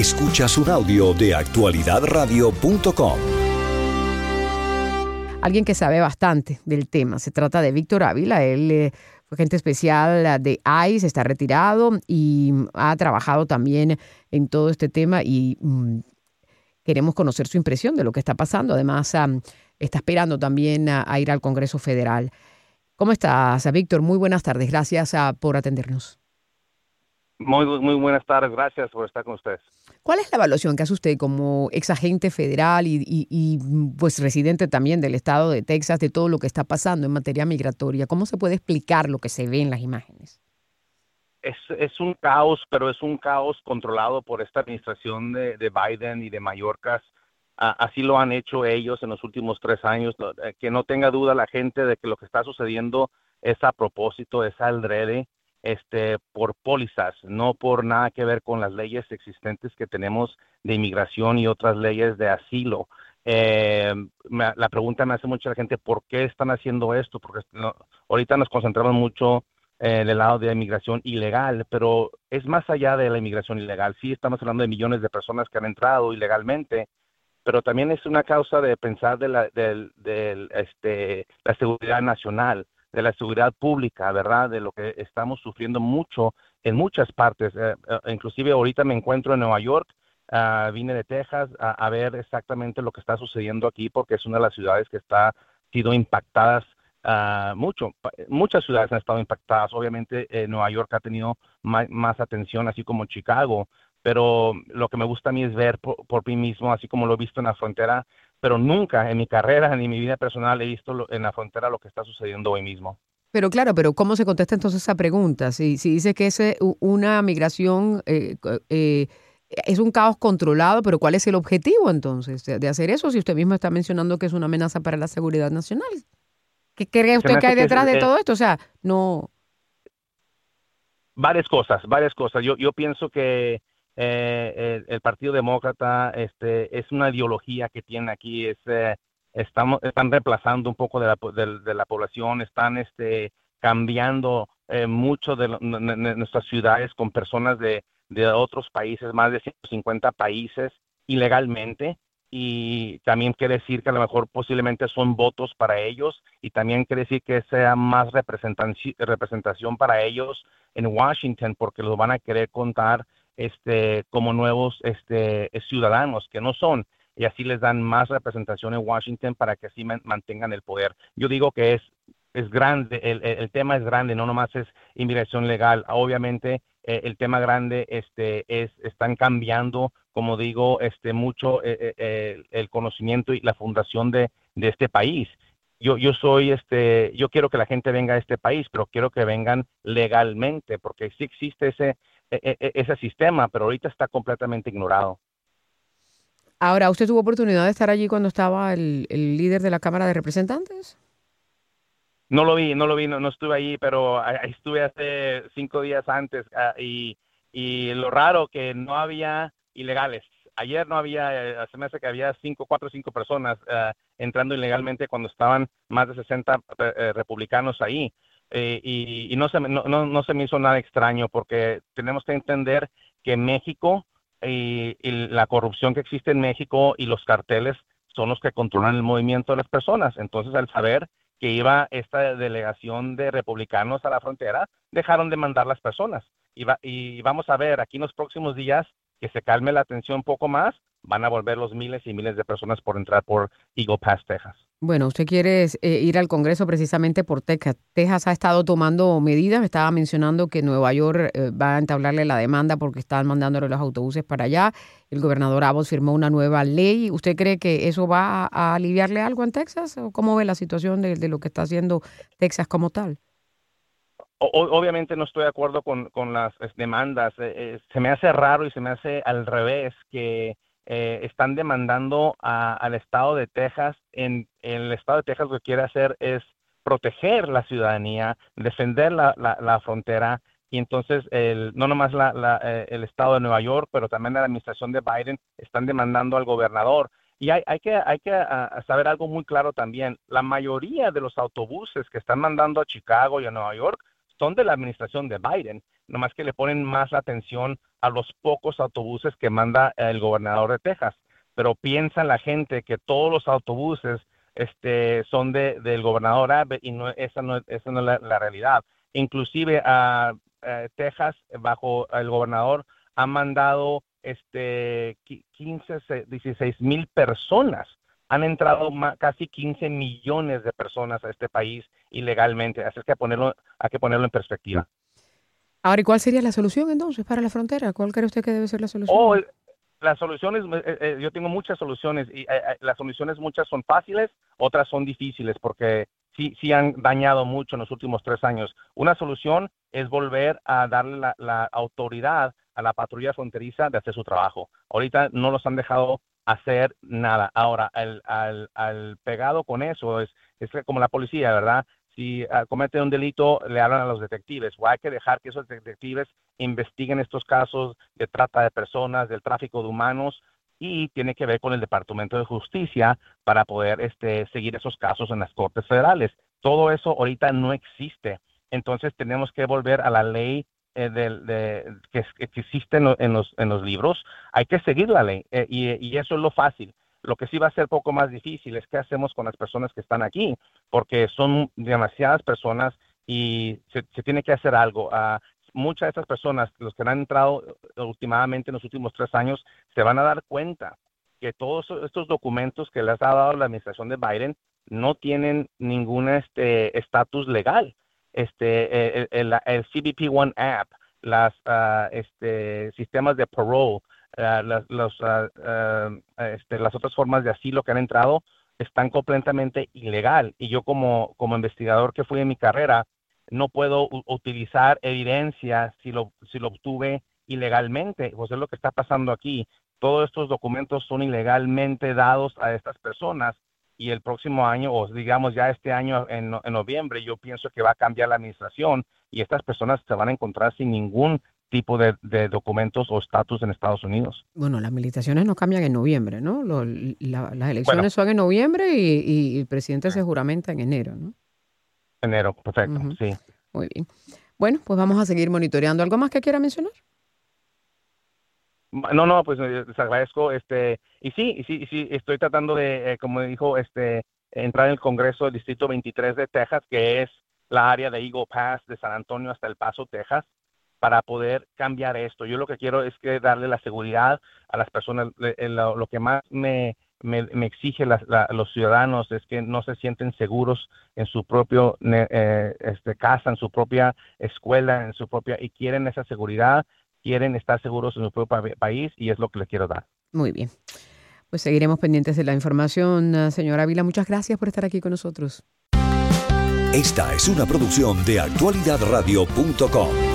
Escuchas un audio de actualidadradio.com. Alguien que sabe bastante del tema. Se trata de Víctor Ávila. Él eh, fue agente especial de ICE, está retirado y ha trabajado también en todo este tema y mm, queremos conocer su impresión de lo que está pasando. Además, está esperando también a, ir al Congreso Federal. ¿Cómo estás, Víctor? Muy buenas tardes. Gracias ah, por atendernos. Muy, muy buenas tardes, gracias por estar con ustedes. ¿Cuál es la evaluación que hace usted como ex agente federal y, pues residente también del estado de Texas de todo lo que está pasando en materia migratoria? ¿Cómo se puede explicar lo que se ve en las imágenes? Es, un caos, pero es un caos controlado por esta administración de, Biden y de Mallorca. así lo han hecho ellos en los últimos tres años. Eh, que no tenga duda la gente de que lo que está sucediendo es a propósito, es al drede este, por pólizas, no por nada que ver con las leyes existentes que tenemos de inmigración y otras leyes de asilo. Eh, la pregunta me hace mucha gente, ¿por qué están haciendo esto? Porque ahorita nos concentramos mucho en el lado de inmigración ilegal, pero es más allá de la inmigración ilegal. Sí, estamos hablando de millones de personas que han entrado ilegalmente, pero también es una causa de pensar de la, este, la seguridad nacional de la seguridad pública, ¿verdad? De lo que estamos sufriendo mucho en muchas partes. Eh, eh, inclusive ahorita me encuentro en Nueva York, ah, vine de Texas a, ver exactamente lo que está sucediendo aquí porque es una de las ciudades que está sido impactadas uh, mucho. Muchas ciudades han estado impactadas. Obviamente eh, Nueva York ha tenido más, atención, así como Chicago. Pero lo que me gusta a mí es ver por, por mí mismo, así como lo he visto en la frontera, pero nunca en mi carrera ni en mi vida personal he visto en la frontera lo que está sucediendo hoy mismo. Pero claro, pero ¿cómo se contesta entonces esa pregunta? Si, si dice que es una migración, eh, eh, es un caos controlado, pero ¿cuál es el objetivo entonces de hacer eso si usted mismo está mencionando que es una amenaza para la seguridad nacional? ¿Qué cree usted que hay detrás de todo esto? O sea, no... Varias cosas, varias cosas. Yo, yo pienso que eh, el, Partido Demócrata este, es una ideología que tiene aquí, es, eh, estamos, están reemplazando un poco de la, de, la población, están este, cambiando eh, mucho de, nuestras ciudades con personas de, de otros países, más de 150 países ilegalmente y también quiere decir que a lo mejor posiblemente son votos para ellos y también quiere decir que sea más representación para ellos en Washington porque los van a querer contar este, como nuevos este, ciudadanos que no son y así les dan más representación en Washington para que así mantengan el poder. Yo digo que es, grande, el, tema es grande, no nomás es inmigración legal. Obviamente eh, el tema grande este, es, están cambiando, como digo, este, mucho eh, eh, el conocimiento y la fundación de, de este país. Yo, yo soy, este, yo quiero que la gente venga a este país, pero quiero que vengan legalmente, porque sí existe ese, ese sistema, pero ahorita está completamente ignorado. Ahora, ¿usted tuvo oportunidad de estar allí cuando estaba el, líder de la Cámara de Representantes? No lo vi, no lo vi, no, estuve ahí, pero estuve hace cinco días antes ah, y, y lo raro que no había ilegales. Ayer no había, se me hace que había cinco, cuatro o cinco personas ah, entrando ilegalmente cuando estaban más de 60 eh, eh, republicanos ahí. Eh, y, no, se, no, no, se me hizo nada extraño porque tenemos que entender que México y, la corrupción que existe en México y los carteles son los que controlan el movimiento de las personas. Entonces, al saber que iba esta delegación de republicanos a la frontera, dejaron de mandar las personas. Y, y vamos a ver aquí en los próximos días que se calme la atención un poco más, van a volver los miles y miles de personas por entrar por Eagle Pass, Texas. Bueno, usted quiere eh, ir al Congreso precisamente por Texas. Texas ha estado tomando medidas. Me estaba mencionando que Nueva York eh, va a entablarle la demanda porque están mandándole los autobuses para allá. El gobernador Abbott firmó una nueva ley. ¿Usted cree que eso va a, aliviarle algo en Texas? ¿O cómo ve la situación de, lo que está haciendo Texas como tal? obviamente no estoy de acuerdo con, las demandas. Eh, se me hace raro y se me hace al revés que eh, están demandando al estado de Texas. En, el estado de Texas lo que quiere hacer es proteger la ciudadanía, defender la, frontera y entonces el, no nomás eh, el estado de Nueva York, pero también la administración de Biden están demandando al gobernador. Y hay, hay que, hay que saber algo muy claro también. La mayoría de los autobuses que están mandando a Chicago y a Nueva York son de la administración de Biden, nomás que le ponen más atención a los pocos autobuses que manda el gobernador de Texas. Pero piensa la gente que todos los autobuses este, son de, del gobernador Abbott y no, esa no, esa no es la, realidad. Inclusive a, Texas, bajo el gobernador, ha mandado este, 15, 16 mil personas. Han entrado casi 15 millones de personas a este país ilegalmente. Así que ponerlo, hay que ponerlo en perspectiva. Ahora, ¿y cuál sería la solución entonces para la frontera? ¿Cuál cree usted que debe ser la solución? Oh, las soluciones, eh, eh, yo tengo muchas soluciones y eh, las soluciones muchas son fáciles, otras son difíciles porque sí, sí han dañado mucho en los últimos tres años. Una solución es volver a darle la, autoridad a la patrulla fronteriza de hacer su trabajo. Ahorita no los han dejado hacer nada. Ahora, al, al, pegado con eso es, es como la policía, ¿verdad? Si uh, comete un delito, le hablan a los detectives. O hay que dejar que esos detectives investiguen estos casos de trata de personas, del tráfico de humanos y tiene que ver con el Departamento de Justicia para poder este, seguir esos casos en las Cortes Federales. Todo eso ahorita no existe. Entonces tenemos que volver a la ley eh, de, que, existe en, los, en los libros. Hay que seguir la ley eh, y eso es lo fácil. Lo que sí va a ser poco más difícil es qué hacemos con las personas que están aquí, porque son demasiadas personas y se, tiene que hacer algo. Uh, muchas de estas personas, los que han entrado últimamente en los últimos tres años, se van a dar cuenta que todos estos documentos que les ha dado la administración de Biden no tienen ningún este estatus legal. Este, el, el, CBP One app, las uh, este, sistemas de parole, las, ah, ah, este, las otras formas de asilo que han entrado están completamente ilegal. Y yo como, como investigador que fui en mi carrera, no puedo utilizar evidencia si lo, si lo obtuve ilegalmente. Pues es lo que está pasando aquí. Todos estos documentos son ilegalmente dados a estas personas y el próximo año, o digamos ya este año en noviembre, yo pienso que va a cambiar la administración y estas personas se van a encontrar sin ningún tipo de, documentos o estatus en Estados Unidos. Bueno, las militaciones no cambian en noviembre, ¿no? las elecciones son en noviembre y, el presidente se juramenta en enero, ¿no? Enero, perfecto, sí. Muy bien. Bueno, pues vamos a seguir monitoreando. ¿Algo más que quiera mencionar? No, no, pues eh, les agradezco. Este, y sí, y sí, sí, estoy tratando de, eh, como dijo, este, entrar en el Congreso del Distrito 23 de Texas, que es la área de Eagle Pass de San Antonio hasta El Paso, Texas para poder cambiar esto. Yo lo que quiero es que darle la seguridad a las personas. Lo, que más me, me, exige los ciudadanos es que no se sienten seguros en su propio eh, este, casa, en su propia escuela, en su propia y quieren esa seguridad, quieren estar seguros en su propio país y es lo que les quiero dar. Muy bien. Pues seguiremos pendientes de la información, señora Vila. Muchas gracias por estar aquí con nosotros. Esta es una producción de actualidadradio.com.